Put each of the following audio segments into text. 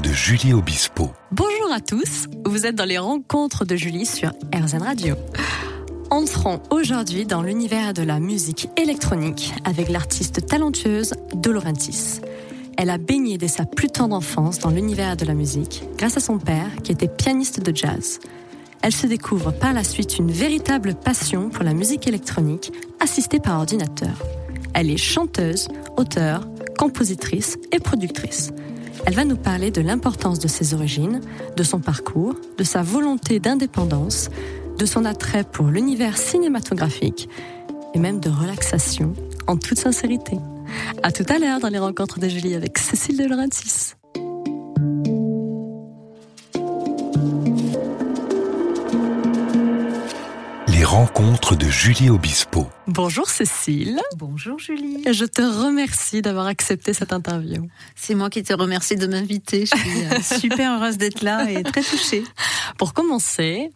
de Julie Obispo. Bonjour à tous, vous êtes dans les rencontres de Julie sur RZN Radio. Entrons aujourd'hui dans l'univers de la musique électronique avec l'artiste talentueuse Dolorentis. Elle a baigné dès sa plus tendre enfance dans l'univers de la musique grâce à son père qui était pianiste de jazz. Elle se découvre par la suite une véritable passion pour la musique électronique assistée par ordinateur. Elle est chanteuse, auteure, compositrice et productrice. Elle va nous parler de l'importance de ses origines, de son parcours, de sa volonté d'indépendance, de son attrait pour l'univers cinématographique et même de relaxation en toute sincérité. À tout à l'heure dans les rencontres de Julie avec Cécile de. Rencontres de Julie Obispo. Bonjour Cécile. Bonjour Julie. Je te remercie d'avoir accepté cette interview. C'est moi qui te remercie de m'inviter. Je suis euh, super heureuse d'être là et très touchée. Pour commencer,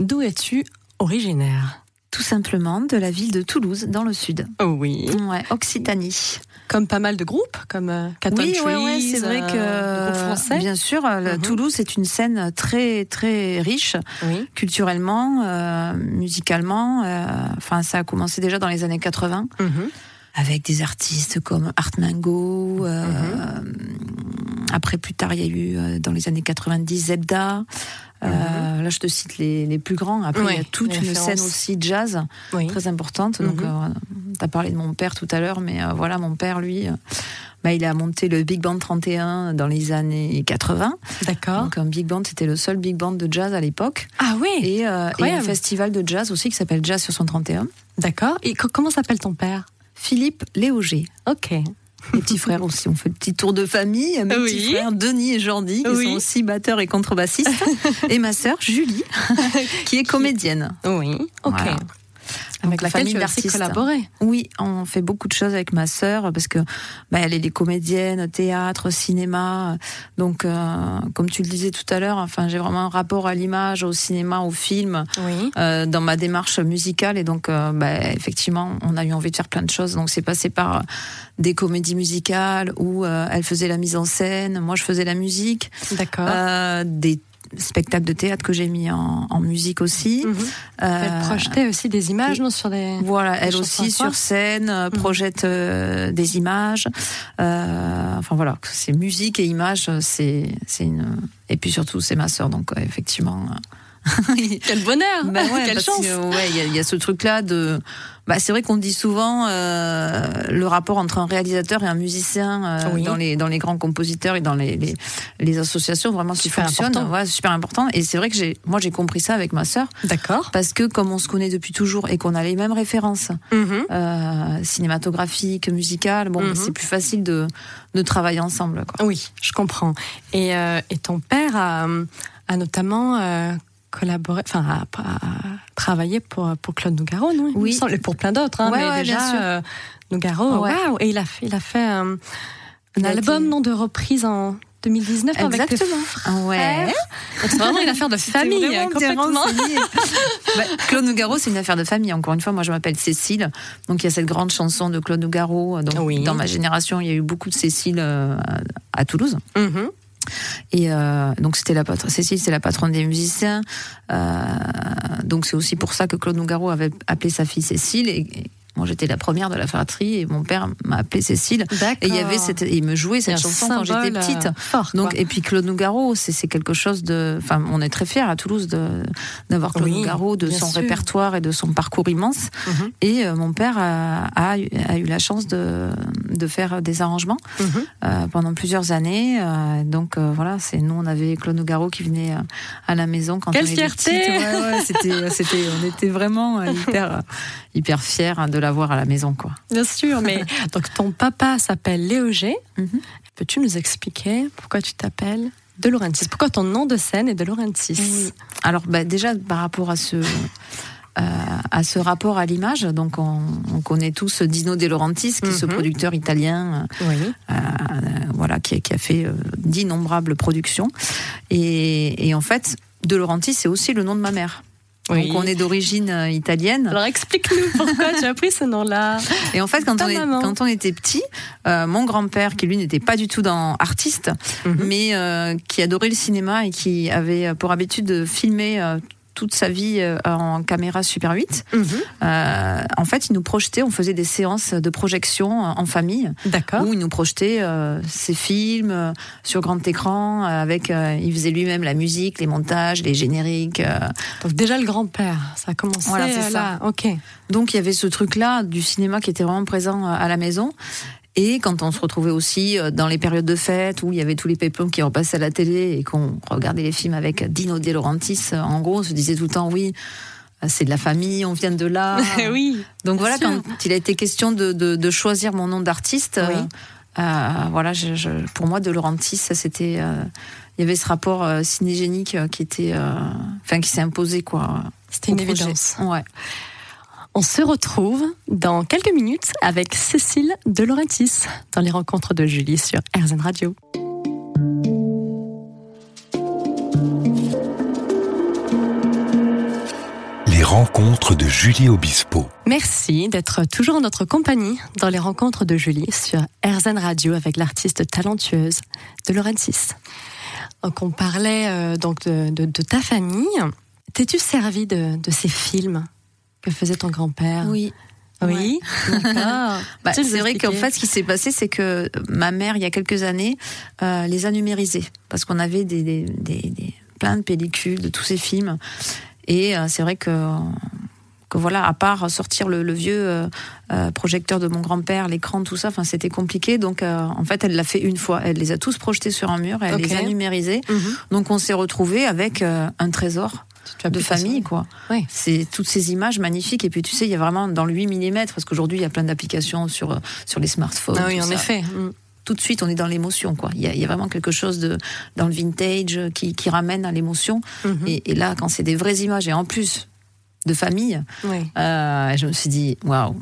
d'où es-tu originaire? Tout simplement de la ville de Toulouse, dans le sud. Oui. Ouais, Occitanie. Comme pas mal de groupes, comme euh, Cat Oui, ouais, ouais, c'est vrai euh, que groupe français. bien sûr, euh, Mhm. Toulouse est une scène très très riche Oui. culturellement, euh, musicalement. euh, Enfin, ça a commencé déjà dans les années 80 Mhm. avec des artistes comme Art Mango. euh, Après, plus tard, il y a eu euh, dans les années 90 Zebda. Euh, Là, je te cite les, les plus grands. Après, il y a toute une scène aussi jazz Oui. très importante. Donc, Mhm. tu as parlé de mon père tout à l'heure, mais euh, voilà, mon père, lui, euh, bah, il a monté le Big Band 31 dans les années 80. D'accord. Donc, un Big Band, c'était le seul Big Band de jazz à l'époque. Ah oui. Et, et un festival de jazz aussi qui s'appelle Jazz sur son 31. D'accord. Et co- comment s'appelle ton père? Philippe Léauger. Ok. Les petits frères aussi, on fait le petit tour de famille. Mes Oui. petits frères, Denis et Jordi, qui Oui. sont aussi batteurs et contrebassistes. et ma sœur, Julie, qui est comédienne. Oui. Ok. Voilà. Avec Donc, laquelle famille tu as aussi d'artistes. collaboré. Oui, on fait beaucoup de choses avec ma sœur parce que bah, elle est des comédienne, théâtre, cinéma. Donc, euh, comme tu le disais tout à l'heure, enfin, j'ai vraiment un rapport à l'image, au cinéma, au film Oui. euh, dans ma démarche musicale et donc, euh, bah, effectivement, on a eu envie de faire plein de choses. Donc, c'est passé par des comédies musicales où euh, elle faisait la mise en scène, moi je faisais la musique, D'accord. euh, des spectacles de théâtre que j'ai mis en, en musique aussi. Mhm. Euh, Elle projetait aussi des images non, sur des. voilà, elle aussi sur scène euh, projette euh, des images. Euh, enfin voilà, c'est musique et images, c'est c'est une et puis surtout c'est ma sœur donc effectivement. Quel bonheur bah ouais, Quelle chance que, ouais, il y a- il y, a ce truc-là de. Bah, c'est vrai qu'on dit souvent euh, le rapport entre un réalisateur et un musicien euh, Oui. dans les dans les grands compositeurs et dans les les, les associations vraiment qui Super fonctionnent. important. Ouais, super important. Et c'est vrai que j'ai moi j'ai compris ça avec ma sœur D'accord. parce que comme on se connaît depuis toujours et qu'on a les mêmes références Mhm. euh, cinématographiques, musicales, bon, Mhm. c'est plus facile de de travailler ensemble. Quoi. Oui, je comprends. Et, euh, et ton père a, a notamment euh, collaboré, enfin, a, a travaillé pour, pour Claude Nougaro, non? Oui. semble, Et pour plein d'autres, hein, Ouais, mais ouais, déjà, euh, Nougaro, Ouais. waouh Et il a fait, il a fait euh, un album été- non, de reprise en 2019 avec tes Exactement. Ah ouais. frères. Donc c'est vraiment une affaire de famille, bien complètement. Bah, Claude Nougaro, c'est une affaire de famille. Encore une fois, moi, je m'appelle Cécile. Donc, il y a cette grande chanson de Claude Nougaro. Donc, Oui. dans ma génération, il y a eu beaucoup de Cécile euh, à, à Toulouse. Mhm. Et euh, donc, c'était la patronne. Cécile, c'est la patronne des musiciens. Euh, donc, c'est aussi pour ça que Claude Nougaro avait appelé sa fille Cécile. Et, moi, j'étais la première de la fratrie et mon père m'a appelée Cécile. Et il y avait cette, il me jouait cette chanson quand j'étais symbole, petite. euh, fort, Donc quoi. et puis Claude Nougaro, c'est quelque chose de, enfin on est très fiers à Toulouse d'avoir Claude Oui, Nougaro, de son sûr. répertoire et de son parcours immense. Mhm. Et euh, mon père a, a, eu- a eu la chance de de faire des arrangements Mhm. euh, pendant plusieurs années. Euh, donc euh, voilà, c'est nous on avait Claude Nougaro qui venait euh, à la maison quand Quelle on était fierté petite. Ouais, ouais, c'était on était vraiment euh, hyper hyper fiers de l'avoir à la maison quoi. Bien sûr, mais donc ton papa s'appelle Léoger. Mhm. Peux-tu nous expliquer pourquoi tu t'appelles De Laurentiis Pourquoi ton nom de scène est De Laurentiis Oui. Alors bah, déjà par rapport à ce euh, à ce rapport à l'image, donc on, on connaît tous Dino De Laurentiis, qui est ce Mhm. producteur italien, Oui. euh, voilà, qui, a- qui a fait euh, d'innombrables productions. Et, et en fait, De Laurentiis, c'est aussi le nom de ma mère. Donc on est d'origine euh, italienne. Alors explique-nous pourquoi tu as pris ce nom-là. Et en fait, quand on, est, quand on était petit, euh, mon grand-père, qui lui n'était pas du tout dans artiste, mhm. mais euh, qui adorait le cinéma et qui avait pour habitude de filmer toute sa vie euh, en caméra Super 8. Mhm. Euh, en fait, il nous projetait, on faisait des séances de projection en famille. D'accord. Où il nous projetait euh, ses films sur grand écran, avec, il faisait lui-même la musique, les montages, les génériques. Donc déjà le grand-père, ça a commencé voilà, c'est là. Ça. Ok. Donc il y avait ce truc-là du cinéma qui était vraiment présent à la maison. Et quand on se retrouvait aussi euh, dans les périodes de fête où il y avait tous les péplums qui repassaient à la télé et qu'on regardait les films avec Dino De Laurentiis, euh, en gros, on se disait tout le temps oui. Euh, c'est de la famille, on vient de là. oui. Donc voilà, quand il a été question de, de, de choisir mon nom d'artiste, euh, voilà, je, je, pour moi, De Laurentiis, c'était, euh, il y avait ce rapport euh, cinégénique qui était, enfin, qui s'est imposé quoi. C'était une évidence. Ouais. On se retrouve dans quelques minutes avec Cécile de Laurentis dans les rencontres de Julie sur RZN Radio. Les rencontres de Julie Obispo. Merci d'être toujours en notre compagnie dans les rencontres de Julie sur RZN Radio avec l'artiste talentueuse de Laurentis. Donc on parlait euh, donc de, ta famille. T'es-tu servi de ces films? Que faisait ton grand-père Oui. Oui. bah, c'est vrai qu'en fait, ce qui s'est passé, c'est que ma mère, il y a quelques années, euh, les a numérisés parce qu'on avait des, des, des, plein de pellicules de tous ces films. Et euh, c'est vrai que, que voilà, à part sortir le, vieux euh, projecteur de mon grand-père, l'écran, tout ça, enfin, c'était compliqué. Donc, en fait, elle l'a fait une fois. Elle les a tous projetés sur un mur. Elle les a numérisés. Mhm. Donc, on s'est retrouvé avec un trésor de famille, quoi. C'est toutes ces images magnifiques. Et puis, tu sais, il y a vraiment dans le 8 mm, parce qu'aujourd'hui, il y a plein d'applications sur, sur les smartphones. Ah oui, en effet. Mm. Tout de suite, on est dans l'émotion, quoi. Il y, a, vraiment quelque chose de, dans le vintage qui, qui ramène à l'émotion. Mm-hmm. Et, là, quand c'est des vraies images, et en plus, de famille. Euh, je me suis dit, waouh,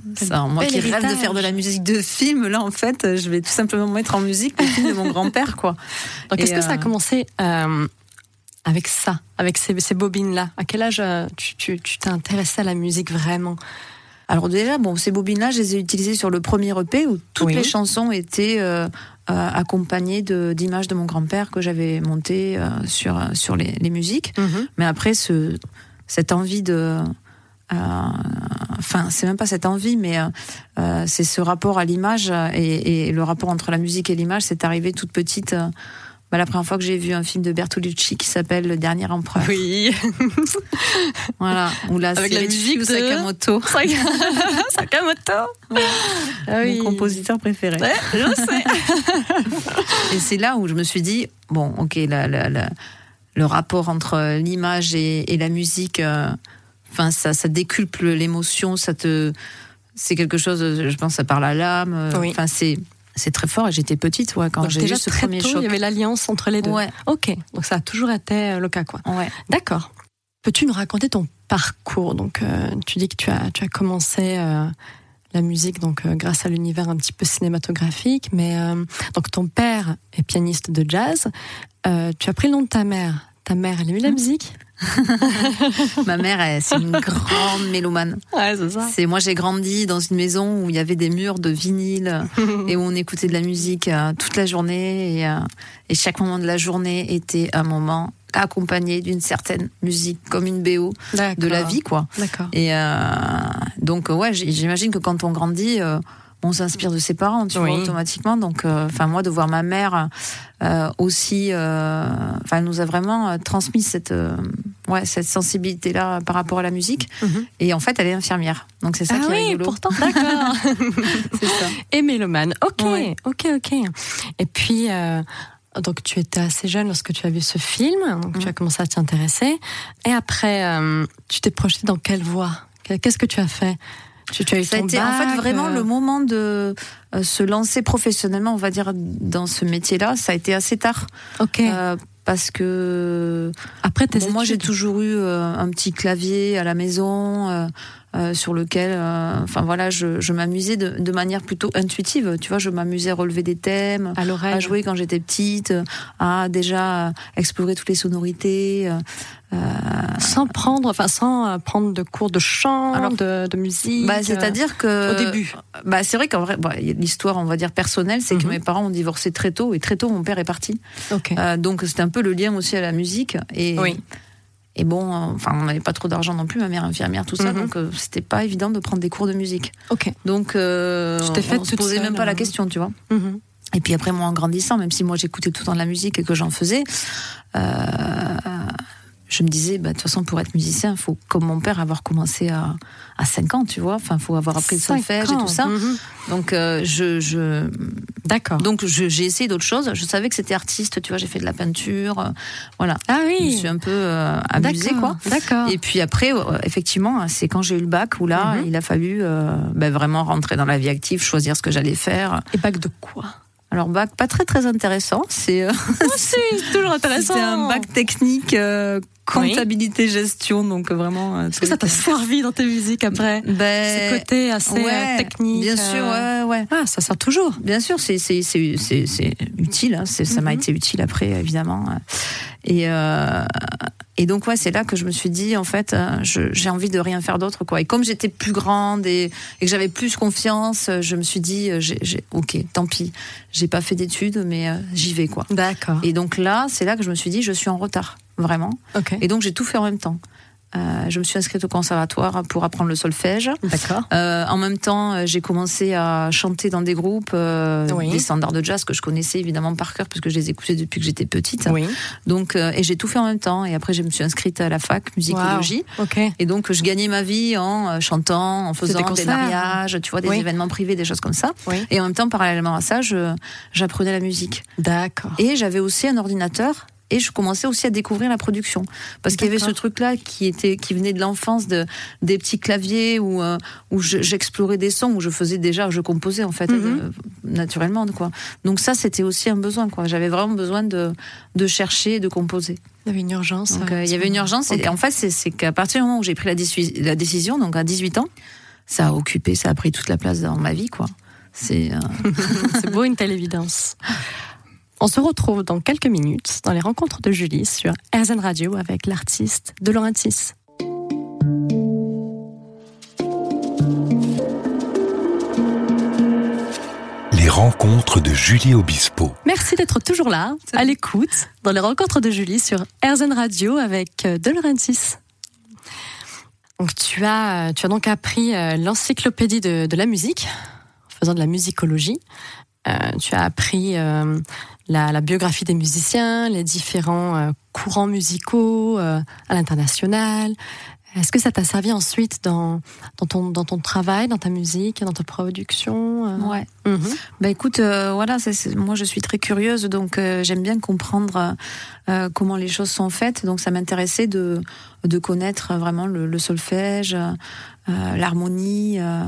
moi qui rêve de faire de la musique de film, là en fait, je vais tout simplement mettre en musique le film de mon grand-père, quoi. Donc, est-ce que ça a euh, commencé euh, avec ça, avec ces, bobines-là À quel âge euh, tu t'es intéressé à la musique vraiment? Alors déjà, bon, ces bobines-là, je les ai utilisées sur le premier EP où toutes les chansons étaient euh, euh, accompagnées d'images de, mon grand-père que j'avais montées sur sur les, musiques. Mhm. Mais après, ce, cette envie de enfin, c'est même pas cette envie, mais c'est ce rapport à l'image et, et, le rapport entre la musique et l'image, c'est arrivé toute petite bah, la première fois que j'ai vu un film de Bertolucci qui s'appelle Le Dernier Empereur. Oui. voilà. Là, Avec la musique de Sakamoto. Sakamoto. Ah oui. Mon compositeur préféré. je sais. et c'est là où je me suis dit, bon, ok, la, la, le rapport entre l'image et, et, la musique, euh, enfin, ça, ça décuple l'émotion, ça te, c'est quelque chose, je pense, ça parle à l'âme. Enfin, c'est c'est très fort et j'étais petite ouais, quand j'ai vu ce premier choc. Il y avait l'alliance entre les deux. Ouais. Ok, donc ça a toujours été euh, le cas quoi. Ouais. D'accord. Peux-tu nous raconter ton parcours? Donc euh, tu dis que tu as tu as commencé euh, la musique donc grâce à l'univers un petit peu cinématographique, mais donc ton père est pianiste de jazz. tu as pris le nom de ta mère. Ta mère, elle aimait la musique Ma mère, c'est une grande mélomane. Ouais, c'est ça. C'est moi, j'ai grandi dans une maison où il y avait des murs de vinyle et où on écoutait de la musique euh, toute la journée et, euh, et, chaque moment de la journée était un moment accompagné d'une certaine musique comme une BO de la vie, quoi. D'accord. Et euh, donc, ouais, j'imagine que quand on grandit on s'inspire de ses parents, tu vois, automatiquement. Donc, euh, enfin, moi, de voir ma mère euh, aussi, euh, enfin, elle nous a vraiment transmis cette, ouais, cette sensibilité-là par rapport à la musique. Mhm. Et en fait, elle est infirmière. Donc, c'est ça ah qui oui, est rigolo. pourtant, d'accord. c'est ça. Et mélomane. Ok, ok, ok. Et puis. Donc tu étais assez jeune lorsque tu as vu ce film, donc tu as mhm. commencé à t'intéresser. Et après, tu t'es projeté dans quelle voie? Qu'est-ce que tu as fait? Tu, as eu ça a été en fait vraiment euh, le moment de euh, se lancer professionnellement, on va dire, dans ce métier-là. Ça a été assez tard. Ok. Euh, parce que après moi j'ai toujours eu un petit clavier à la maison sur lequel enfin voilà je, je m'amusais de, de, manière plutôt intuitive tu vois je m'amusais à relever des thèmes à, à jouer quand j'étais petite à déjà explorer toutes les sonorités Euh, sans prendre, enfin sans euh, prendre de cours de chant, de, musique. Bah, c'est-à-dire que au début. Bah, c'est vrai qu'en vrai, bah, l'histoire, on va dire personnelle, c'est que mhm. mes parents ont divorcé très tôt et très tôt mon père est parti. Euh, donc c'était un peu le lien aussi à la musique et. Et bon, enfin, on n'avait pas trop d'argent non plus, ma mère infirmière, tout ça, mhm. donc c'était pas évident de prendre des cours de musique. Ok. Donc, euh, on se posait même pas la question, tu vois. Mhm. Et puis après, moi, en grandissant, même si moi j'écoutais tout le temps de la musique et que j'en faisais, euh, je me disais, bah, de toute façon, pour être musicien, il faut, comme mon père, avoir commencé à, à 5 ans, tu vois. Enfin, il faut avoir appris le solfège et tout ça. Mhm. Donc, euh, je, je... D'accord. Donc, j'ai essayé d'autres choses. Je savais que c'était artiste, tu vois. J'ai fait de la peinture. Euh, voilà. Ah oui. Je me suis un peu euh, amusée, quoi. D'accord. Et puis après, effectivement, c'est quand j'ai eu le bac où là, mhm. il a fallu ben, vraiment rentrer dans la vie active, choisir ce que j'allais faire. Et bac de quoi? Alors bac pas très très intéressant, c'est euh, toujours intéressant. C'est un bac technique euh, comptabilité gestion donc vraiment euh, Est-ce que ça t'a servi dans tes musiques après ben, Ce côté assez technique. Bien sûr, ouais ouais. Ah, ça sert toujours. Bien sûr, c'est c'est c'est c'est utile hein, ça m'a mhm. été utile après évidemment. Et et donc ouais, c'est là que je me suis dit en fait, euh, j'ai envie de rien faire d'autre quoi. Et comme j'étais plus grande et, que j'avais plus confiance, je me suis dit, euh, j'ai, ok, tant pis, j'ai pas fait d'études, mais euh, j'y vais quoi. D'accord. Et donc là, c'est là que je me suis dit, je suis en retard, vraiment. Et donc j'ai tout fait en même temps. Euh, je me suis inscrite au conservatoire pour apprendre le solfège. D'accord. Euh, en même temps, euh, j'ai commencé à chanter dans des groupes, euh, des standards de jazz que je connaissais évidemment par cœur puisque je les écoutais depuis que j'étais petite. Oui. Donc, et j'ai tout fait en même temps. Et après, je me suis inscrite à la fac musicologie. Wow. Okay. Et donc, je gagnais ma vie en chantant, en faisant des, des, mariages, tu vois, des événements privés, des choses comme ça. Oui. Et en même temps, parallèlement à ça, j'apprenais la musique. D'accord. Et j'avais aussi un ordinateur et je commençais aussi à découvrir la production. Parce qu'il y avait ce truc là qui était qui venait de l'enfance de des petits claviers où euh, où j'explorais des sons où je faisais déjà je composais en fait mhm. euh, naturellement quoi. Donc ça c'était aussi un besoin quoi. J'avais vraiment besoin de de chercher de composer. Il y avait une urgence euh, il y avait une urgence. Et en fait c'est qu'à partir du moment où j'ai pris la, la décision donc à 18 ans ça a occupé ça a pris toute la place dans ma vie quoi. C'est c'est beau une telle évidence on se retrouve dans quelques minutes dans les rencontres de Julie sur RZN Radio avec l'artiste De Laurentiis. Les rencontres de Julie Obispo. Merci d'être toujours là, à l'écoute, dans les rencontres de Julie sur RZN Radio avec euh, De Laurentiis. Donc tu as, tu as donc appris euh, l'encyclopédie de, de, la musique, en faisant de la musicologie. Euh, tu as appris euh, la, la, biographie des musiciens, les différents euh, courants musicaux à l'international. Est-ce que ça t'a servi ensuite dans, dans, ton, dans ton travail, dans ta musique, dans ta production Ouais. Mhm. Bah écoute, voilà, c'est, moi je suis très curieuse, donc j'aime bien comprendre comment les choses sont faites. Donc ça m'intéressait de, de connaître vraiment le, le solfège, euh, l'harmonie. Euh,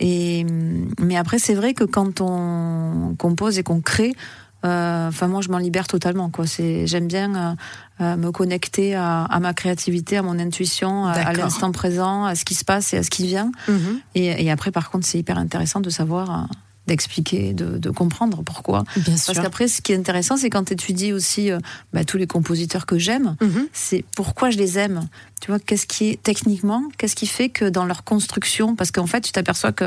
et mais après, c'est vrai que quand on compose et qu'on crée, euh, enfin moi, je m'en libère totalement. Quoi. C'est, j'aime bien me connecter à, ma créativité, à mon intuition, à, l'instant présent, à ce qui se passe et à ce qui vient. Mhm. Et, et, après, par contre, c'est hyper intéressant de savoir d'expliquer, de, comprendre pourquoi. Bien Parce qu'après, ce qui est intéressant, c'est quand tu étudies aussi euh, bah, tous les compositeurs que j'aime, mhm. c'est pourquoi je les aime. Tu vois, qu'est-ce qui est techniquement, qu'est-ce qui fait que dans leur construction, parce qu'en fait, tu t'aperçois que,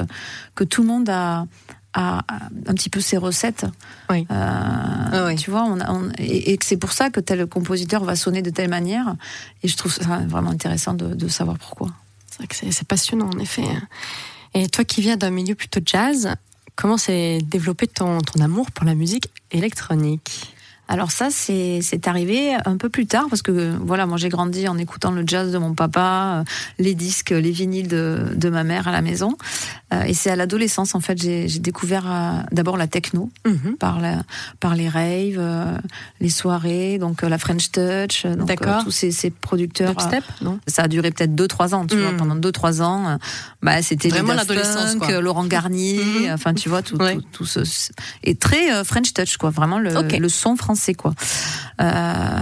que tout le monde a, a, un petit peu ses recettes. Oui. Euh, ah tu vois, on, et, que c'est pour ça que tel compositeur va sonner de telle manière. Et je trouve ça vraiment intéressant de, de savoir pourquoi. C'est vrai que c'est passionnant, en effet. Et toi qui viens d'un milieu plutôt jazz, Comment s'est développé ton, ton amour pour la musique électronique? Alors ça, c'est arrivé un peu plus tard parce que voilà, moi j'ai grandi en écoutant le jazz de mon papa, euh, les disques, les vinyles de, de ma mère à la maison. Euh, et c'est à l'adolescence en fait j'ai découvert euh, d'abord la techno mhm. par la, par les raves, les soirées, donc la French Touch, donc tous ces, ces producteurs. Dubstep, non? Ça a duré peut-être 2-3 ans, tu vois, mhm. pendant 2-3 ans. bah c'était vraiment l'adolescence, Laurent Garnier, mhm. enfin tu vois tout, tout, tout, ce et très French Touch quoi, vraiment le, le son français c'est quoi. Euh,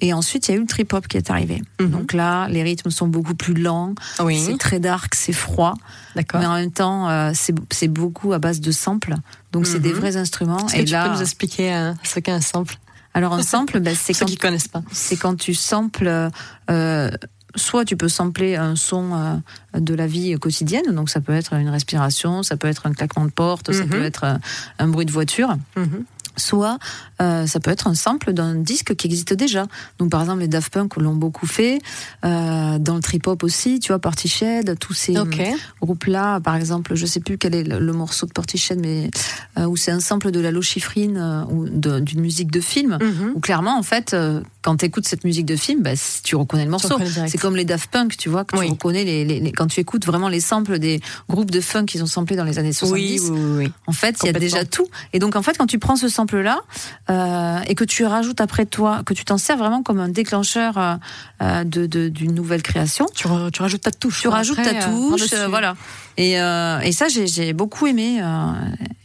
et ensuite, il y a eu le trip-hop qui est arrivé. Mhm. Donc là, les rythmes sont beaucoup plus lents. C'est très dark, c'est froid. Mais en même temps, euh, c'est beaucoup à base de samples. Donc c'est des mhm. vrais instruments. et là, tu peux nous expliquer euh, ce qu'est un sample? Alors un sample, ben, c'est Ceux quand qui connaissent pas. c'est quand tu samples. euh, soit tu peux sampler un son de la vie quotidienne, donc ça peut être une respiration, ça peut être un claquement de porte, ça Mhm. peut être euh, un bruit de voiture. Soit euh, ça peut être un sample d'un disque qui existe déjà. Donc par exemple les Daft Punk l'ont beaucoup fait, euh, dans le trip hop aussi, tu vois Portishead, tous ces Ok. groupes là, par exemple, je sais plus quel est le, le morceau de Portishead, mais euh, où c'est un sample de la lochifrine euh, ou d'une musique de film. Mhm. Où clairement, en fait, euh, quand tu écoutes cette musique de film, bah, tu reconnais le morceau. C'est comme les Daft Punk, tu vois, que Oui. tu reconnais les, les- les- quand tu écoutes vraiment les samples des groupes de funk qu'ils ont samplés dans les années 70. Oui, oui. En fait, il y a déjà tout. Et donc, en fait, quand tu prends ce sample-là euh, et que tu rajoutes après toi, que tu t'en sers vraiment comme un déclencheur euh, euh, de- de- d'une nouvelle création, Tu, ra- tu rajoutes ta touche. tu rajoutes après, ta euh, touche, voilà. Et, et ça, j'ai- j'ai beaucoup aimé.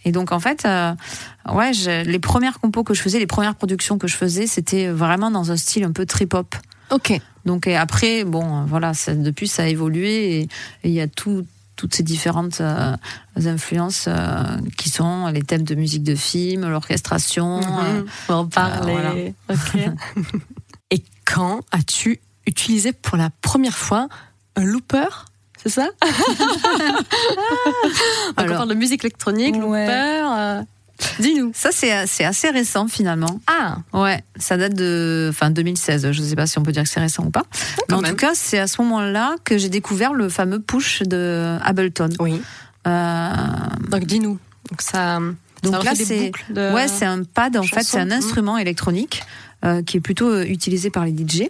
et donc, en fait, ouais, les premières compos que je faisais, les premières productions que je faisais, c'était vraiment dans un style un peu trip-hop. Ok. Donc, et après, bon, voilà, ça, depuis, ça a évolué et il y a tout toutes ces différentes euh, influences euh, qui sont les thèmes de musique de film, l'orchestration. euh, Mhm. On va en parler. Et quand as-tu utilisé pour la première fois un looper C'est ça? Donc, On parle de musique électronique, Ouais. looper. Dis-nous. Ça, c'est assez récent finalement. Ah, Ouais, ça date de enfin 2016. Je ne sais pas si on peut dire que c'est récent ou pas. Mais quand en même. tout cas, c'est à ce moment-là que j'ai découvert le fameux push de Ableton. oui. Euh, Donc dis-nous. Donc ça. donc ça là, c'est de- ouais, c'est un pad en fait, c'est un Mhm. instrument électronique euh, qui est plutôt euh, utilisé par les DJ,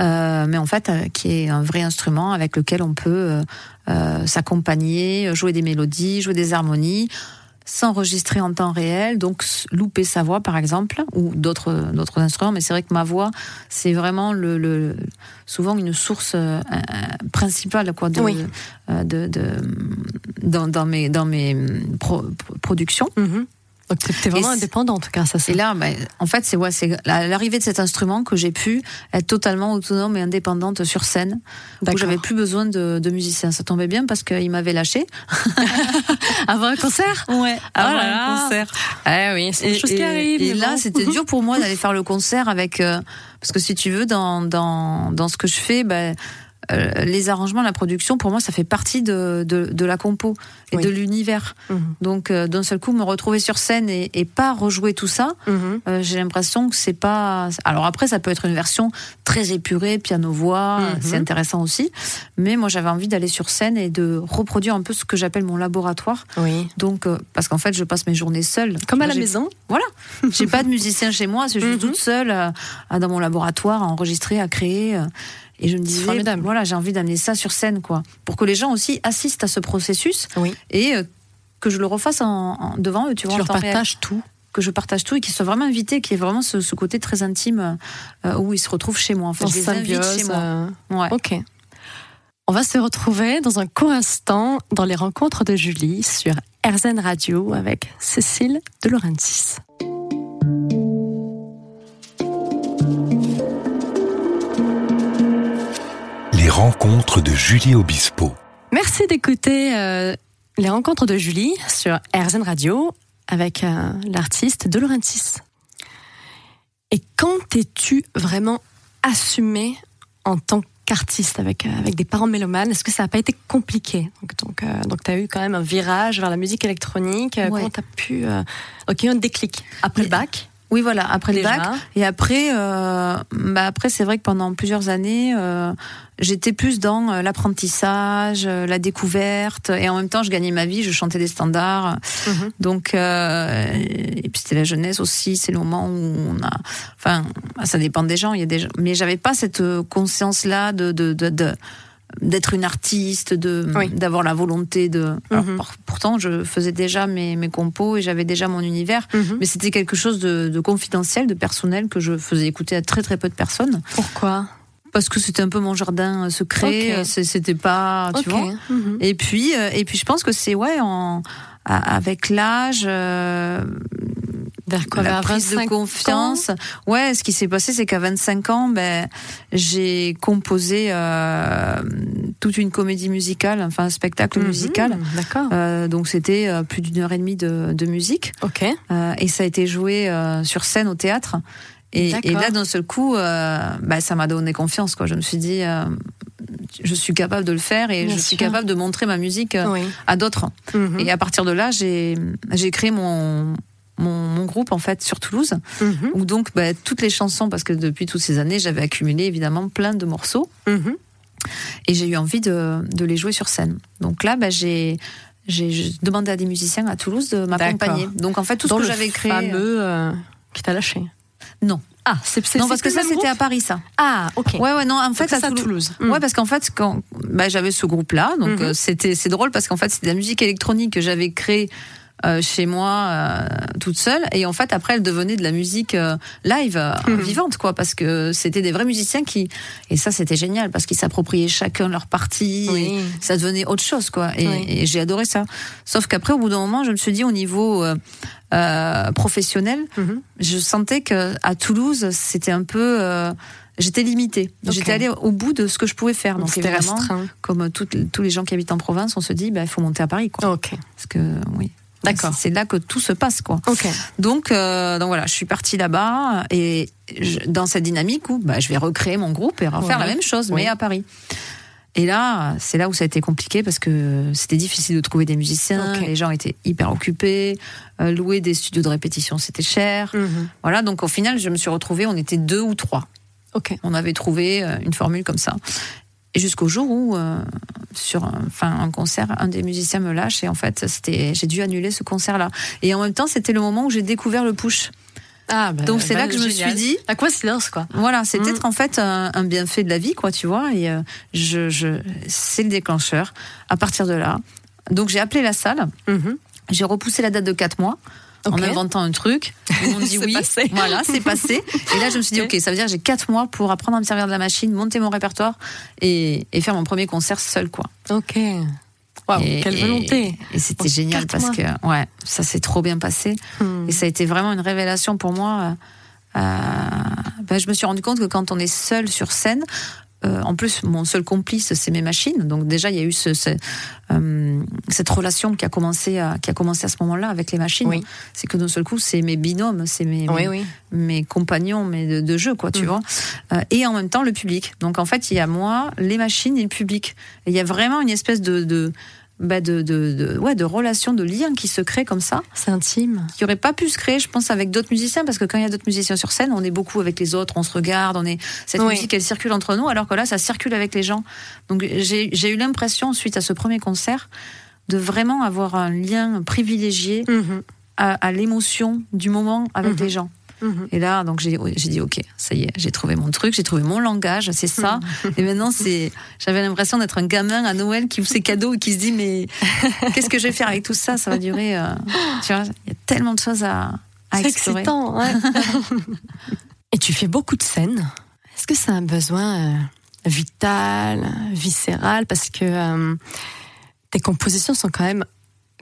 euh, mais en fait euh, qui est un vrai instrument avec lequel on peut euh, s'accompagner, jouer des mélodies, jouer des harmonies s'enregistrer en temps réel, donc louper sa voix par exemple, ou d'autres d'autres instruments. Mais c'est vrai que ma voix, c'est vraiment le, le- souvent une source euh, euh, principale quoi de, Oui. euh, de, de- dans, dans mes dans mes pro- pro- productions. Mhm. Donc t'es- t'es vraiment Et indépendante grâce à ça. Et là, ben, en fait, c'est ouais, c'est à l'arrivée de cet instrument que j'ai pu être totalement autonome et indépendante sur scène, où j'avais plus besoin de, de musiciens. Ça tombait bien parce qu'il m'avait lâché. Avant un concert? Ouais, Avant avant un concert. Eh oui, c'est des choses qui arrivent. et là, bon. c'était dur pour moi d'aller faire le concert avec euh, parce que si tu veux, dans dans dans ce que je fais, ben euh, les arrangements, la production, pour moi, ça fait partie de, de, de la compo et Oui. de l'univers. Mhm. Donc, euh, d'un seul coup, me retrouver sur scène et, et pas rejouer tout ça, Mhm. euh, j'ai l'impression que c'est pas. Alors après, ça peut être une version très épurée, piano-voix, Mhm. c'est intéressant aussi. Mais moi, j'avais envie d'aller sur scène et de reproduire un peu ce que j'appelle mon laboratoire. Oui. Donc, parce qu'en fait, je passe mes journées seule. Comme à la maison. Voilà. J'ai pas de musicien chez moi, c'est juste toute seule dans mon laboratoire à enregistrer, à créer. Et je me disais, formidable. voilà, j'ai envie d'amener ça sur scène, quoi, pour que les gens aussi assistent à ce processus Oui. et euh, que je le refasse en, en- devant eux, tu vois, Tu leur partages tout. que je partage tout et qu'ils soient vraiment invités, qu'il y ait vraiment ce, ce côté très intime euh, où ils se retrouvent chez moi. En fait, En je les invite symbiose. chez moi. euh, Ouais. Ok. On va se retrouver dans un court instant dans les rencontres de Julie sur RZN Radio avec Cécile de Laurentiis. Rencontres de Julie Obispo. Merci d'écouter euh, les rencontres de Julie sur RZN Radio avec euh, l'artiste de Laurentiis. Et quand t'es-tu vraiment assumé en tant qu'artiste avec, euh, avec des parents mélomanes? Est-ce que ça n'a pas été compliqué? Donc, donc, euh, donc tu as eu quand même un virage vers la musique électronique. Ouais. Comment tu as pu. Euh... Ok, un déclic. Après le bac? Oui, voilà, après Déjà. le bac. Et après, euh, bah après c'est vrai que pendant plusieurs années, euh, j'étais plus dans euh, l'apprentissage, la découverte, et en même temps, je gagnais ma vie, je chantais des standards. Mhm. Donc, euh, et puis c'était la jeunesse aussi, c'est le moment où on a, enfin, ça dépend des gens. Il y a des, gens- mais j'avais pas cette conscience-là de, de, de, de- d'être une artiste, de Oui. d'avoir la volonté de. Alors, Mhm. pour- pourtant, je faisais déjà mes, mes compos et j'avais déjà mon univers, Mhm. mais c'était quelque chose de, de confidentiel, de personnel que je faisais écouter à très très peu de personnes Pourquoi? Parce que c'était un peu mon jardin euh, secret. Euh, C'était pas, tu vois. Mhm. Et puis, euh, et puis, je pense que c'est ouais, en, avec l'âge, euh, Vers quoi la prise de 25 confiance. Ouais, ce qui s'est passé, c'est qu'à 25 ans, ben, j'ai composé euh, toute une comédie musicale, enfin un spectacle Mhm, musical. D'accord. Euh, donc c'était euh, plus d'une heure et demie de, de musique ok. Et ça a été joué sur scène au théâtre. Et, et là, d'un seul coup, bah, ça m'a donné confiance. Quoi. Je me suis dit, je suis capable de le faire et Bien je suis capable de montrer ma musique euh, Oui. à d'autres. Mhm. Et à partir de là, j'ai créé mon, mon, mon groupe en fait sur Toulouse, Mhm. où donc bah, toutes les chansons, parce que depuis toutes ces années, j'avais accumulé évidemment plein de morceaux Mhm. et j'ai eu envie de, de les jouer sur scène. Donc là, bah, j'ai j'ai demandé à des musiciens à Toulouse de m'accompagner. Donc en fait, tout Dans ce que j'avais créé. fameux euh, qui t'a lâché? Non. Ah, c'est Non, parce que ça, c'était à groupe Paris, ça. Ah, ok. Ouais, ouais, non, en fait, à c'est à Toulouse. Toulouse. Ouais, parce qu'en fait, quand bah, j'avais ce groupe-là, donc Mhm. euh, c'était c'est drôle parce qu'en fait, c'était de la musique électronique que j'avais créée euh, chez moi euh, toute seule, et en fait, après, elle devenait de la musique euh, live, Mhm. vivante, quoi, parce que c'était des vrais musiciens qui, et ça, c'était génial parce qu'ils s'appropriaient chacun leur partie. Oui. et ça devenait autre chose, quoi. Et, Oui. et j'ai adoré ça. Sauf qu'après, au bout d'un moment, je me suis dit, au niveau professionnel, Mhm. je sentais que à Toulouse, c'était un peu. J'étais limitée. J'étais allée au bout de ce que je pouvais faire. Donc évidemment, restreint. comme toutes- tous les gens qui habitent en province, on se dit, bah, il faut monter à Paris, quoi. Ok. Parce que oui. D'accord. C'est là que tout se passe, quoi. Ok. Donc, euh, donc voilà, je suis partie là-bas et je- dans cette dynamique où bah, je vais recréer mon groupe et refaire Ouais. la même chose, Oui. mais à Paris. Et là, c'est là où ça a été compliqué parce que c'était difficile de trouver des musiciens, les gens étaient hyper occupés, euh, louer des studios de répétition, c'était cher. Mhm. Voilà, donc au final, je me suis retrouvée, on était deux ou trois. On avait trouvé euh, une formule comme ça. Et jusqu'au jour où, euh, sur un, enfin, un concert, un des musiciens me lâche et en fait, c'était, j'ai dû annuler ce concert-là. Et en même temps, c'était le moment où j'ai découvert le push. Ah, bah, Donc c'est bah, là que je me suis dit, La coïncidence, quoi. voilà, c'est Mm. peut-être en fait un, un bienfait de la vie, quoi, tu vois. Et euh, je, je, c'est le déclencheur. À partir de là, donc j'ai appelé la salle. Mhm. J'ai repoussé la date de 4 mois en inventant un truc. M'ont dit C'est oui. passé. Voilà, c'est passé. Et là, je me suis dit, Ok. ça veut dire que j'ai 4 mois pour apprendre à me servir de la machine, monter mon répertoire et, et faire mon premier concert seul, quoi. Ok. Et- quelle volonté. Et, c'était génial parce que, ouais, ça s'est trop bien passé. Hmm. Et ça a été vraiment une révélation pour moi. Euh, ben, je me suis rendu compte que quand on est seul sur scène, euh, en plus, mon seul complice, c'est mes machines. Donc déjà, il y a eu ce, ce, euh, cette relation qui a commencé à, qui a commencé à ce moment-là avec les machines. Oui. C'est que d'un seul coup, c'est mes binômes, c'est mes, Oui, mes, oui. mes compagnons mais de, de jeu, quoi, tu Mhm. vois. Euh, et en même temps, le public. Donc en fait, il y a moi, les machines et le public. Et il y a vraiment une espèce de, de, bah, de, de, de- ouais, de relation, de lien qui se crée comme ça C'est intime. qui aurait pas pu se créer, je pense, avec d'autres musiciens, parce que quand il y a d'autres musiciens sur scène, on est beaucoup avec les autres, on se regarde, on est cette Oui. musique, elle circule entre nous, alors que là, ça circule avec les gens. Donc j'ai eu l'impression, suite à ce premier concert, de vraiment avoir un lien privilégié Mhm. à, à l'émotion du moment avec Mhm. les gens. Mhm. Et là, donc j'ai j'ai dit ok, ça y est, j'ai trouvé mon truc, j'ai trouvé mon langage, c'est ça. Et maintenant, c'est, j'avais l'impression d'être un gamin à Noël qui ouvre ses cadeaux et qui se dit mais qu'est-ce que je vais faire avec tout ça? Ça va durer. euh, tu vois, il y a tellement de choses à, à C'est explorer. excitant, ouais. Et tu fais beaucoup de scènes. Est-ce que c'est un besoin euh, vital, viscéral? Parce que euh, tes compositions sont quand même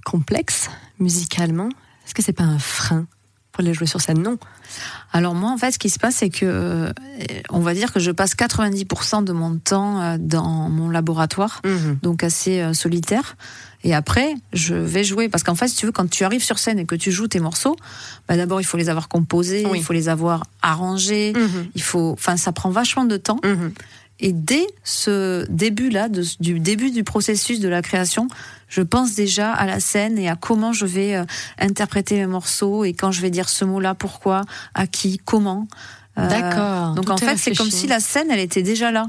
complexes musicalement. Est-ce que c'est pas un frein? Pour les jouer sur scène Non. Alors moi, en fait, ce qui se passe, c'est que euh, on va dire que je passe 90% de mon temps euh, dans mon laboratoire. donc assez euh, solitaire. Et après, je vais jouer parce qu'en fait, si tu veux, quand tu arrives sur scène et que tu joues tes morceaux, bah d'abord il faut les avoir composés, Oui. il faut les avoir arrangés, Mhm. il faut, enfin, ça prend vachement de temps. Mhm. Et dès ce début-là, du début du processus de la création, je pense déjà à la scène et à comment je vais euh, interpréter mes morceaux et quand je vais dire ce mot-là, pourquoi, à qui, comment. Euh, D'accord. donc en fait, c'est comme si la scène, elle était déjà là.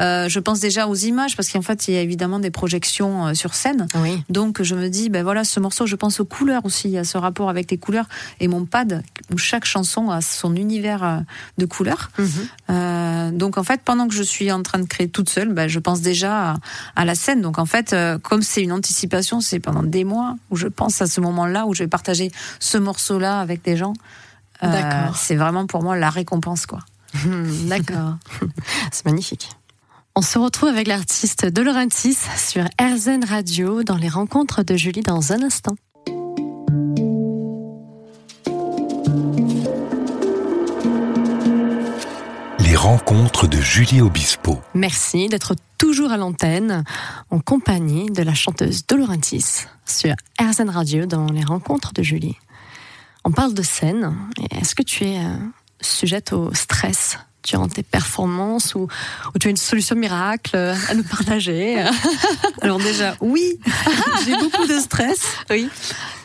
Euh, je pense déjà aux images parce qu'en fait, il y a évidemment des projections euh, sur scène. Oui. Donc je me dis, ben voilà, ce morceau, je pense aux couleurs aussi, à ce rapport avec les couleurs. Et mon pad, où chaque chanson a son univers euh, de couleurs. Mhm. Euh, donc en fait, pendant que je suis en train de créer toute seule, ben, je pense déjà à, à la scène. Donc en fait, comme c'est une anticipation, c'est pendant des mois où je pense à ce moment-là où je vais partager ce morceau-là avec des gens. Euh, c'est vraiment pour moi la récompense, quoi. D'accord. C'est magnifique. On se retrouve avec l'artiste De sur RZN Radio dans les rencontres de Julie dans un instant. Les rencontres de Julie Obispo. Merci d'être toujours à l'antenne en compagnie de la chanteuse De sur RZN Radio dans les rencontres de Julie. On parle de scène. Est-ce que tu es euh, sujette au stress durant tes performances ou, ou, tu as une solution miracle à nous partager Alors déjà, oui, j'ai beaucoup de stress. Oui.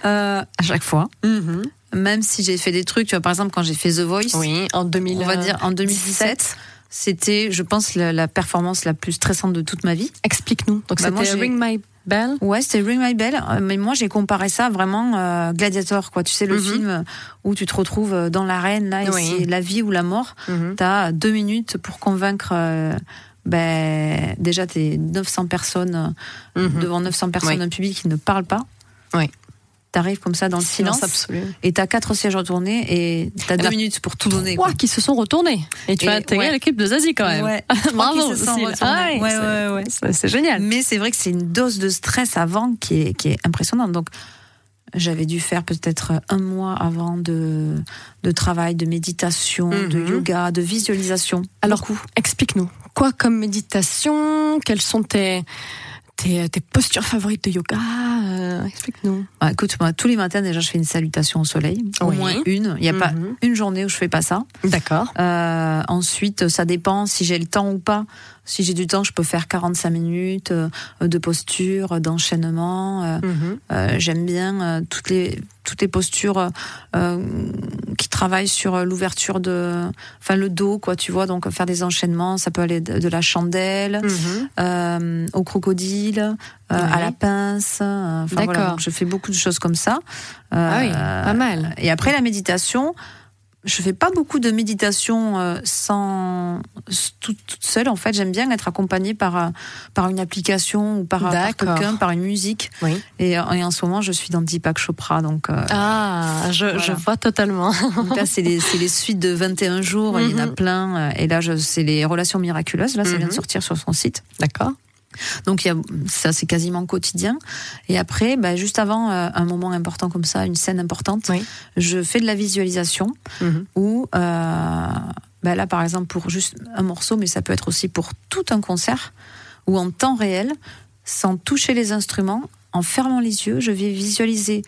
Euh, à chaque fois. Mhm. Même si j'ai fait des trucs, tu vois, par exemple, quand j'ai fait The Voice, Oui, en 2000, on va dire en 2017, c'était, je pense, la, la performance la plus stressante de toute ma vie. Explique-nous. Donc Bah, c'était Ring My Bell? Ouais, c'était Ring My Bell, euh, mais moi j'ai comparé ça vraiment euh, Gladiator, quoi. Tu sais, le Mhm. film où tu te retrouves euh, dans l'arène, là, et Oui. c'est la vie ou la mort. Mhm. T'as deux minutes pour convaincre. euh, ben, déjà, t'es 900 personnes Mhm. devant 900 personnes, Oui. un public qui ne parle pas. Oui. T'arrives comme ça dans le silence, absolu. et t'as quatre sièges retournés et t'as deux minutes pour tout donner. Trois quoi. qui se sont retournés. Et tu Et as intégré ouais. l'équipe de Zazie quand même. Ouais. Bravo. Ah ouais, Ouais, c'est- ouais, génial. Mais c'est vrai que c'est une dose de stress avant qui est, qui est impressionnante. Donc, j'avais dû faire peut-être un mois avant de, de travail, de méditation, de Mhm. yoga, de visualisation. Alors, explique-nous. Quoi comme méditation? Quelles sont tes, tes, tes postures favorites de yoga Euh, Explique-nous. Bah, écoute, moi, tous les matins, déjà, je fais une salutation au soleil. Au Oui. moins une. Il n'y a pas Mhm. une journée où je fais pas ça. D'accord. Euh, ensuite, ça dépend si j'ai le temps ou pas. Si j'ai du temps, je peux faire 45 minutes euh, de posture, d'enchaînement. euh, Mhm. Euh, J'aime bien euh, toutes les toutes les postures euh, qui travaillent sur euh, l'ouverture de, enfin le dos quoi, tu vois. Donc faire des enchaînements, ça peut aller de, de la chandelle Mhm. euh, au crocodile, euh, à la pince. euh, Enfin, voilà, D'accord. donc je fais beaucoup de choses comme ça. Ah oui, Euh, pas mal. Et après la méditation. Je fais pas beaucoup de méditation euh, sans toute, toute seule. En fait, j'aime bien être accompagnée par euh, par une application ou par, par D'accord. quelqu'un, par une musique. Oui. Et, euh, et en ce moment, je suis dans Deepak Chopra. Donc, euh, Ah, je, Voilà. je vois totalement. donc là, c'est les, c'est les suites de 21 jours. Il y en a Mhm. plein. euh, Et là, c'est les relations miraculeuses. Là, ça vient de Mhm. sortir sur son site. D'accord. Donc, il y a, ça, c'est quasiment quotidien. Et après, bah, juste avant euh, un moment important comme ça, une scène importante, Oui. je fais de la visualisation où, euh, bah, là, par exemple, pour juste un morceau, mais ça peut être aussi pour tout un concert, où en temps réel, sans toucher les instruments, en fermant les yeux, je vais visualiser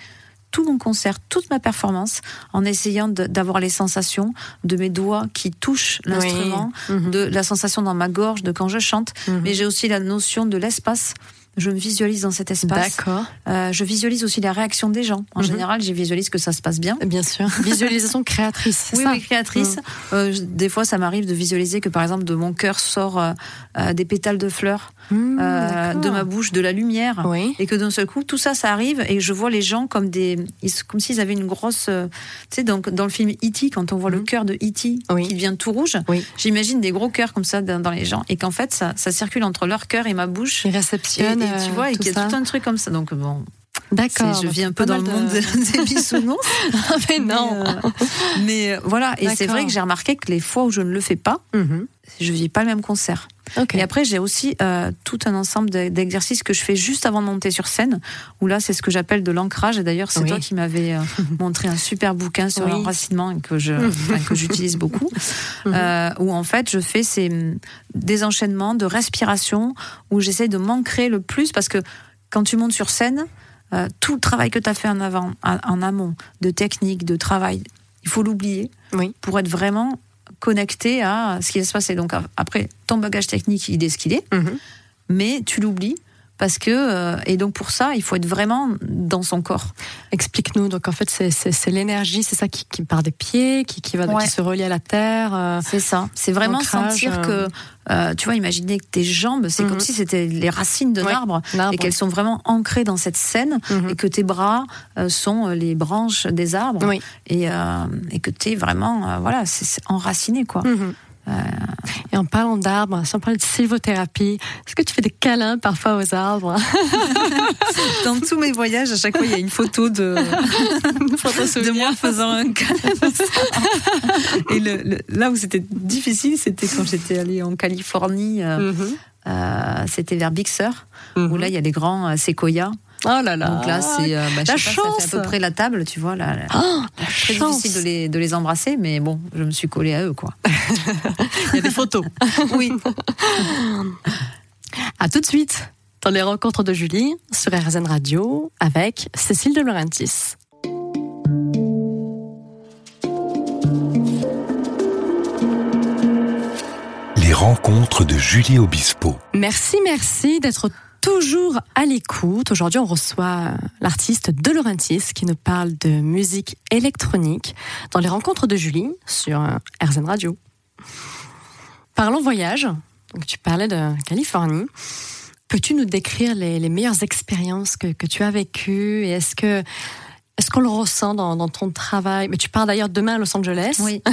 tout mon concert, toute ma performance, en essayant d'avoir les sensations de mes doigts qui touchent l'instrument, Mhm. de la sensation dans ma gorge, de quand je chante, Mhm. mais j'ai aussi la notion de l'espace. Je me visualise dans cet espace. D'accord. Euh, je visualise aussi la réaction des gens. En Mhm. général, je visualise que ça se passe bien. Bien sûr. Visualisation créatrice. Oui, ça oui, créatrice. Euh, des fois, ça m'arrive de visualiser que, par exemple, de mon cœur sort euh, des pétales de fleurs, Mmh, euh, de ma bouche, de la lumière. Oui. Et que d'un seul coup, tout ça, ça arrive et je vois les gens comme des, ils- comme s'ils avaient une grosse, euh, tu sais, donc dans le film E.T., quand on voit le Mhm. cœur de E.T. Oui. qui devient tout rouge, Oui. j'imagine des gros cœurs comme ça dans, dans les gens et qu'en fait, ça, ça circule entre leur cœur et ma bouche. Il Et, réceptionne. et tu vois, et euh, qu'il y tout a ça. tout un truc comme ça. Donc bon, D'accord. je vis un peu dans le de- monde des bisounours. Ah, mais non. Mais, euh, mais, voilà, et c'est vrai que j'ai remarqué que les fois où je ne le fais pas, Mhm. je vis pas le même concert. Et après, j'ai aussi euh, tout un ensemble de- d'exercices que je fais juste avant de monter sur scène, où là, c'est ce que j'appelle de l'ancrage. Et d'ailleurs, c'est Oui. toi qui m'avais euh, montré un super bouquin sur Oui. l'enracinement que je, enfin, que j'utilise beaucoup, Mhm. euh, où en fait, je fais ces hum, des enchaînements de respiration, où j'essaie de m'ancrer le plus, parce que quand tu montes sur scène, tout le travail que tu as fait en avant, en, en amont, de technique, de travail, il faut l'oublier Oui. pour être vraiment connecté à ce qui va se passer. Donc après, ton bagage technique, il est ce qu'il est, Mhm. mais tu l'oublies parce que euh, et donc pour ça, il faut être vraiment dans son corps. Explique-nous. Donc en fait, c'est- l'énergie, c'est ça qui, qui part des pieds, qui, qui va, Ouais. qui se relie à la terre. euh, C'est ça. C'est vraiment sentir euh. que euh, tu vois, imaginer que tes jambes, c'est Mhm. comme si c'était les racines de Ouais. l'arbre l'arbre. et qu'elles sont vraiment ancrées dans cette scène Mhm. et que tes bras euh, sont les branches des arbres Oui. et, euh, et que tu es vraiment voilà, c'est c'est enraciné quoi. Mhm. Et en parlant d'arbres, si on parle de sylvothérapie, est-ce que tu fais des câlins parfois aux arbres? Dans tous mes voyages, à chaque fois, il y a une photo de, de moi faisant un câlin. Et le, le- là où c'était difficile, c'était quand j'étais allée en Californie. euh, Mhm. euh, c'était vers Big Sur, où là, il y a les grands euh, séquoias. Oh là là. Donc là, c'est euh, bah, je La sais pas, ça chance. fait à peu près la table, tu vois. Là, là. Oh, la Très chance. difficile de les, de les embrasser, mais bon, je me suis collée à eux, quoi. Il y a des photos. Oui. À tout de suite dans les rencontres de Julie sur RZN Radio avec Cécile de Laurentis. Les rencontres de Julie Obispo. Merci, merci d'être toujours à l'écoute. Aujourd'hui, on reçoit l'artiste De qui nous parle de musique électronique dans les rencontres de Julie sur euh, RZN Radio. Parlons voyage. Tu parlais de Californie. Peux-tu nous décrire les, les meilleures expériences que, que tu as vécues et est-ce que est-ce qu'on le ressent dans, dans ton travail? Mais tu pars d'ailleurs demain à Los Angeles. Oui.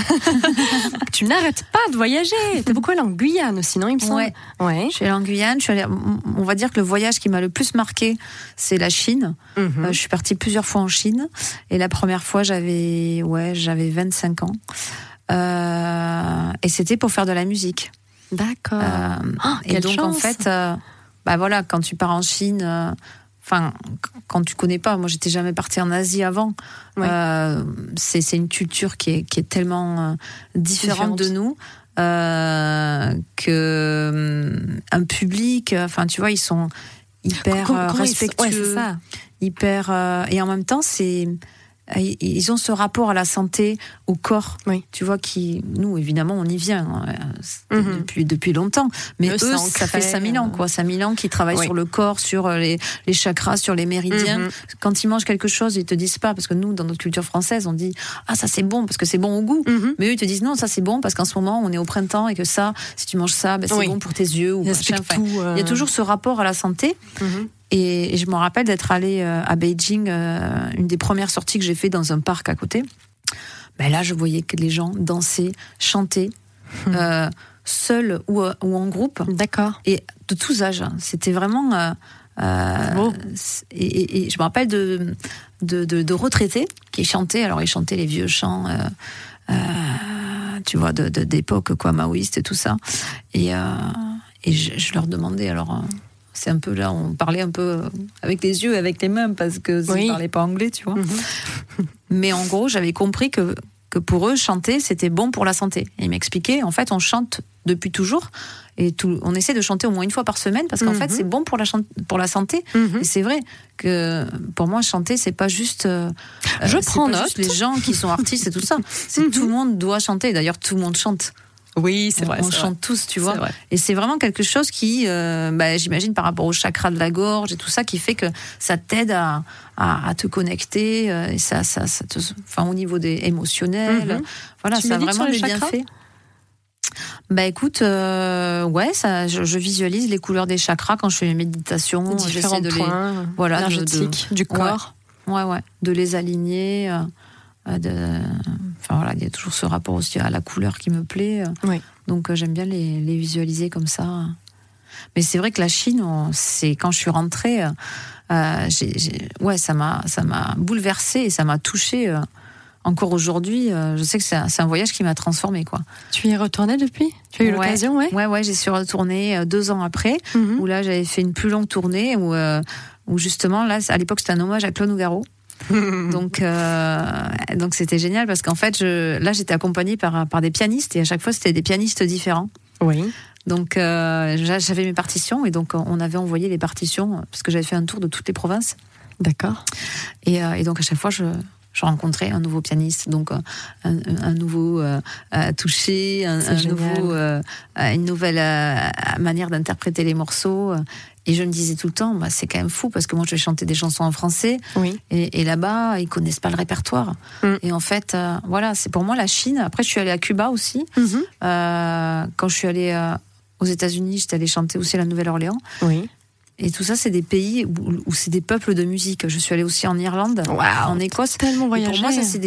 Tu n'arrêtes pas de voyager. T'es beaucoup allé en Guyane aussi, non Il me semble? Ouais. Ouais. Je suis allée en Guyane. Je suis allée- on va dire que le voyage qui m'a le plus marqué, c'est la Chine. Mhm. Euh, je suis partie plusieurs fois en Chine. Et la première fois, j'avais ouais, j'avais 25 ans. Euh, et c'était pour faire de la musique. D'accord. Euh, Oh, et donc en fait, euh, bah voilà, quand tu pars en Chine, enfin quand tu connais pas, moi j'étais jamais partie en Asie avant. Ouais. Euh, c'est une culture qui est qui est tellement euh, différente, Différente. de nous. euh, que hum, un public, euh, enfin tu vois, ils sont hyper euh, ils- respectueux, ouais, c'est ça. hyper euh, et en même temps c'est ils- ont ce rapport à la santé, au corps, Oui. tu vois, qui, nous, évidemment, on y vient hein, Mhm. depuis, depuis longtemps. Mais Eux, eux, ça fait 5000 ans, quoi. 5000 ans qu'ils travaillent Oui. sur le corps, sur euh, les, les chakras, sur les méridiens. Mhm. Quand ils mangent quelque chose, ils te disent pas, parce que nous, dans notre culture française, on dit, ah, ça c'est bon, parce que c'est bon au goût. Mhm. Mais eux, ils te disent, non, ça c'est bon, parce qu'en ce moment, on est au printemps et que ça, si tu manges ça, ben, c'est Oui. bon pour tes yeux. Ou Il machin. tout. euh, il y a toujours ce rapport à la santé. Et, et je me rappelle d'être allée euh, à Beijing, euh, une des premières sorties que j'ai fait dans un parc à côté. Ben là, je voyais que les gens dansaient, chantaient, Hmm. euh, seuls ou, ou en groupe, D'accord. et de tous âges. C'était vraiment. euh, euh, Beau. et, et- et je me rappelle de, de, de- de retraités qui chantaient. Alors, ils chantaient les vieux chants. tu vois, de- de- d'époque, quoi, maoïste et tout ça. Et, et je, je leur demandais, alors, c'est un peu là, on parlait un peu euh, avec les yeux, avec les mains, parce que Oui. ils parlaient pas anglais, tu vois. Mhm. Mais en gros, j'avais compris que, que pour eux, chanter, c'était bon pour la santé. Et ils m'expliquaient, en fait, on chante depuis toujours. Et tout, on essaie de chanter au moins une fois par semaine parce qu'en Mhm. fait, c'est bon pour la, chan- pour la santé. Mhm. Et c'est vrai que pour moi, chanter, c'est pas juste. euh, Je euh, prends note. juste les gens qui sont artistes et tout ça. C'est Mhm. tout le monde doit chanter. D'ailleurs, tout le monde chante. Oui, c'est vrai. on chante tous, tu vois. Et c'est vraiment quelque chose qui, euh, bah, j'imagine, par rapport au chakra de la gorge et tout ça, qui fait que ça t'aide à, à, à te connecter. euh, et ça, ça, ça te, enfin, au niveau des émotionnels, Mhm. voilà, Tu ça a vraiment des bienfaits. Bah écoute, euh, ouais, ça, je, je visualise les couleurs des chakras quand je fais mes méditations. J'essaie Différents de les, voilà, de- énergétiques du corps. ouais, ouais, de les aligner. Euh, de, enfin voilà, il y a toujours ce rapport aussi à la couleur qui me plaît. Oui. Donc euh, j'aime bien les, les visualiser comme ça. Mais c'est vrai que la Chine, c'est quand je suis rentrée, euh, ouais, ça m'a, ça m'a bouleversée et ça m'a touchée. euh, encore aujourd'hui, je sais que c'est un, voyage qui m'a transformée, quoi. Tu y es retournée depuis? Tu as eu Ouais. l'occasion, ouais? Ouais, ouais, j'y suis retournée deux ans après, Mhm. où là j'avais fait une plus longue tournée, où, euh, où justement là, à l'époque c'était un hommage à Claude Nougaro. Donc, euh, donc c'était génial parce qu'en fait, je, là, j'étais accompagnée par, par des pianistes et à chaque fois, c'était des pianistes différents. Oui. Donc, euh, j'a- j'avais mes partitions et donc on avait envoyé les partitions parce que j'avais fait un tour de toutes les provinces. D'accord. Et, euh, et donc, à chaque fois, je, je rencontrais un nouveau pianiste, donc euh, un, un nouveau euh, toucher, un, nouveau, euh, une nouvelle euh, manière d'interpréter les morceaux. Et je me disais tout le temps, bah, c'est quand même fou parce que moi, je vais chanter des chansons en français. Oui. Et, et là-bas, ils connaissent pas le répertoire. Mm. Et en fait, euh, voilà, c'est pour moi la Chine. Après, je suis allée à Cuba aussi. Mhm. Euh, quand je suis allée euh, aux États-Unis, j'étais allée chanter aussi à la Nouvelle-Orléans. Oui. Et tout ça, c'est des pays où, où c'est des peuples de musique. Je suis allée aussi en Irlande, Waouh, en Écosse. Tellement voyagé. pour moi, ça, c'est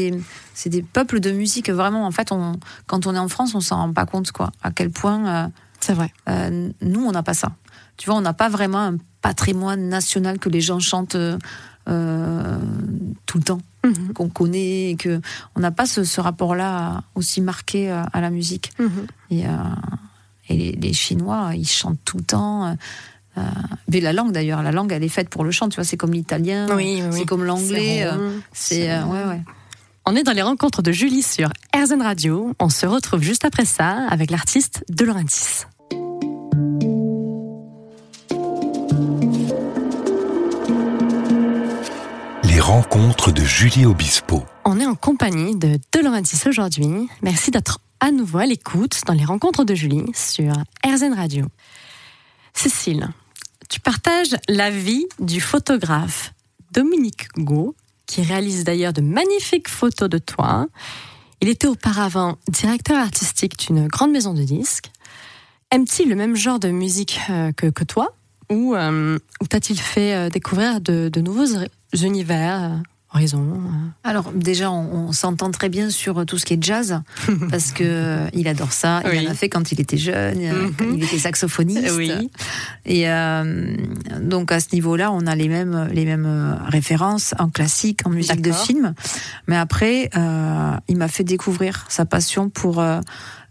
des, peuples de musique. Vraiment, en fait, on, quand on est en France, on s'en rend pas compte, quoi. À quel point, C'est vrai. nous, on n'a pas ça. Tu vois, on n'a pas vraiment un patrimoine national que les gens chantent euh, euh, tout le temps, Mhm. qu'on connaît, et que on n'a pas ce, ce rapport-là aussi marqué euh, à la musique. Mhm. Et, euh, et les, les Chinois, ils chantent tout le temps. euh, mais la langue d'ailleurs, la langue elle est faite pour le chant, tu vois, c'est comme l'italien, Oui, oui, oui. c'est comme l'anglais, C'est ouais ouais. On est dans les rencontres de Julie sur RZN Radio. On se retrouve juste après ça avec l'artiste De Laurentiis. Rencontres de Julie Obispo. On est en compagnie de Laurentiis aujourd'hui. Merci d'être à nouveau à l'écoute dans les rencontres de Julie sur RZN Radio. Cécile, tu partages la vie du photographe Dominique Gau, qui réalise d'ailleurs de magnifiques photos de toi. Il était auparavant directeur artistique d'une grande maison de disques. Aime-t-il le même genre de musique euh, que, toi? Ou, euh, t'a-t-il fait euh, découvrir de, de nouveaux univers, horizons euh Alors déjà, on, on s'entend très bien sur tout ce qui est jazz parce que euh, il adore ça. Il Oui. en a fait quand il était jeune, euh, Mhm. quand il était saxophoniste. Oui. Et euh, donc à ce niveau-là, on a les mêmes les mêmes références en classique, en musique de film. Mais après, il m'a fait découvrir sa passion pour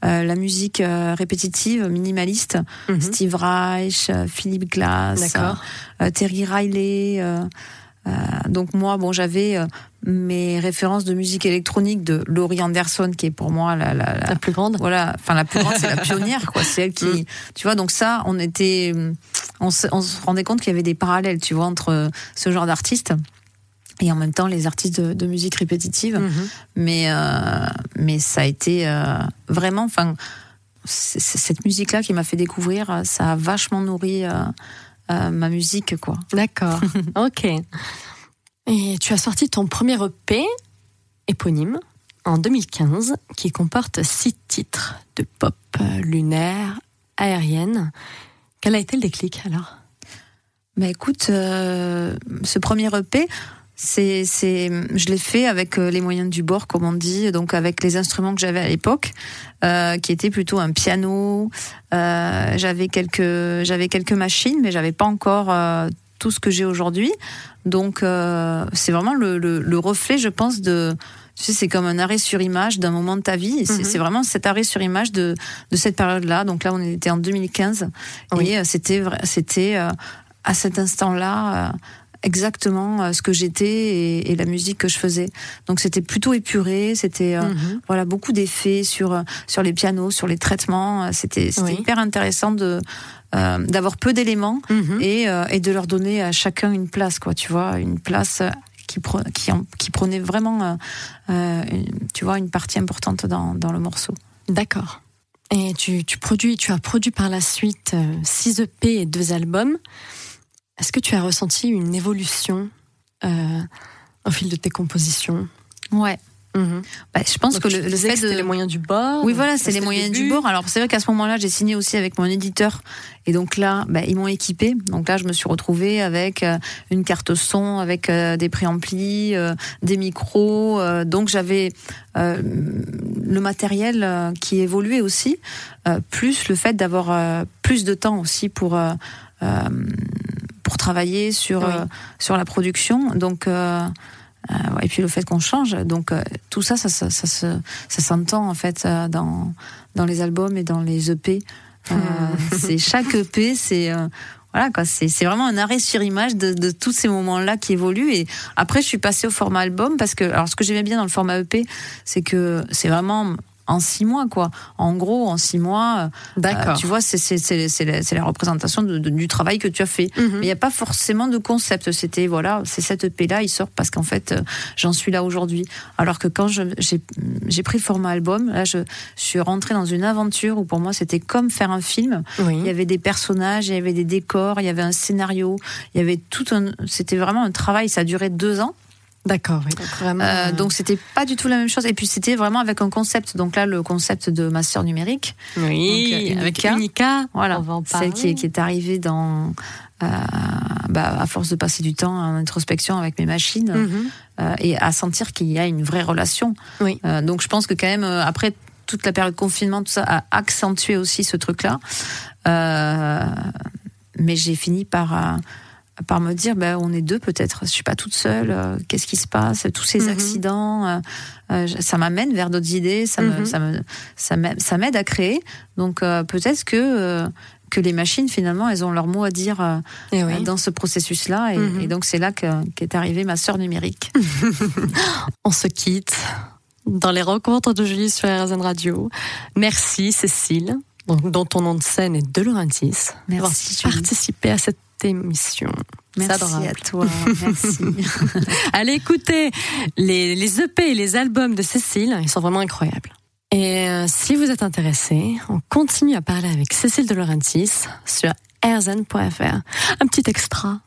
euh, la musique euh, répétitive, minimaliste. Mhm. Steve Reich, euh, Philip Glass, Terry Riley. Euh, donc moi, bon, j'avais euh, mes références de musique électronique de Laurie Anderson, qui est pour moi la, la, la- La plus grande voilà, enfin la plus grande, c'est la pionnière, quoi. C'est elle qui, Mm. tu vois. Donc ça, on était, on se, on se rendait compte qu'il y avait des parallèles, tu vois, entre euh, ce genre d'artistes et en même temps les artistes de, de musique répétitive. Mhm. Mais euh, mais ça a été euh, vraiment, enfin, cette musique-là qui m'a fait découvrir. Ça a vachement nourri. euh, euh, ma musique, quoi. D'accord. ok. Et tu as sorti ton premier EP éponyme en 2015 qui comporte six titres de pop euh, lunaire, aérienne. Quel a été le déclic alors? Bah écoute, euh, ce premier EP, c'est, c'est, je l'ai fait avec euh, les moyens du bord, comme on dit, donc avec les instruments que j'avais à l'époque, euh, qui étaient plutôt un piano. Euh, j'avais quelques, j'avais quelques machines, mais j'avais pas encore euh, tout ce que j'ai aujourd'hui. Donc c'est vraiment le, le, le reflet, je pense, de tu sais, c'est comme un arrêt sur image d'un moment de ta vie. C'est, Mhm. c'est vraiment cet arrêt sur image de, de cette période-là. Donc là, on était en 2015. Oui. Et c'était, c'était à cet instant-là exactement euh, ce que j'étais et, et la musique que je faisais. Donc c'était plutôt épuré. C'était euh, Mhm. voilà beaucoup d'effets sur euh, sur les pianos, sur les traitements. C'était Oui. hyper intéressant de euh, d'avoir peu d'éléments Mhm. et, euh, et de leur donner à chacun une place, quoi, tu vois, une place qui, qui, qui prenait vraiment, une- tu vois, une partie importante dans, dans le morceau. D'accord. Et tu, tu produis, tu as produit par la suite 6 EP et deux albums. Est-ce que tu as ressenti une évolution euh, au fil de tes compositions? Ouais. Mhm. Bah, je pense Donc, que le, fait de les moyens du bord. Oui, voilà, c'est les moyens du bord. Alors, c'est vrai qu'à ce moment-là, j'ai signé aussi avec mon éditeur. Et donc là, bah, ils m'ont équipé. Donc là, je me suis retrouvée avec euh, une carte son, avec euh, des préamplis, des micros. donc j'avais euh, le matériel qui évoluait aussi, plus le fait d'avoir plus de temps aussi pour euh, pour travailler sur Oui. euh, sur la production. Donc euh, euh, et puis le fait qu'on change, donc tout ça, ça, ça, ça, se- ça s'entend en fait dans dans les albums et dans les EP. Euh, c'est chaque EP, c'est voilà quoi, c'est c'est vraiment un arrêt sur image de, de tous ces moments-là qui évoluent. Et après, je suis passée au format album parce que alors ce que j'aimais bien dans le format EP, c'est que c'est vraiment en six mois quoi. En gros, en six mois, euh, D'accord. tu vois, c'est c'est c'est c'est la, la représentation de- de- du travail que tu as fait. Mhm. Mais il n'y a pas forcément de concept. C'était, voilà, c'est cette EP-là, il sort parce qu'en fait, euh, j'en suis là aujourd'hui. Alors que quand j'ai j'ai pris le format album, là, je, je suis rentrée dans une aventure où pour moi, c'était comme faire un film. Oui. Il y avait des personnages, il y avait des décors, il y avait un scénario, il y avait tout un. C'était vraiment un travail, ça a duré deux ans. D'accord, oui. Donc, vraiment, Euh, euh, donc c'était pas du tout la même chose. Et puis c'était vraiment avec un concept. Donc là, le concept de master numérique. oui, donc, euh, avec Unica. Unica, Voilà, on va en parler. celle qui est, qui est arrivée dans, euh, bah, à force de passer du temps en introspection avec mes machines Mhm. euh, et à sentir qu'il y a une vraie relation. Oui. Euh, donc je pense que quand même euh, après toute la période de confinement, tout ça a accentué aussi ce truc-là. Euh, mais j'ai fini par euh, par me dire, ben, on est deux peut-être. Je suis pas toute seule. euh, Qu'est-ce qui se passe Tous ces Mhm. accidents, euh, euh, ça m'amène vers d'autres idées. Ça Mhm. ça me, ça m'aide ça à créer. Donc peut-être que que les machines, finalement, elles ont leur mot à dire Eh oui. dans ce processus-là. Et, Mhm. et donc, c'est là que- qu'est arrivée ma sœur numérique. On se quitte dans les rencontres de Julie sur RZN Radio. Merci Cécile, donc, dont ton nom de scène est De Laurentiis, d'avoir participé à cette émission. Merci adorable. à toi. Merci. Allez écouter les, les EP et les albums de Cécile, ils sont vraiment incroyables. Et euh, si vous êtes intéressé, on continue à parler avec Cécile De Laurentiis sur rzn.fr. Un petit extra.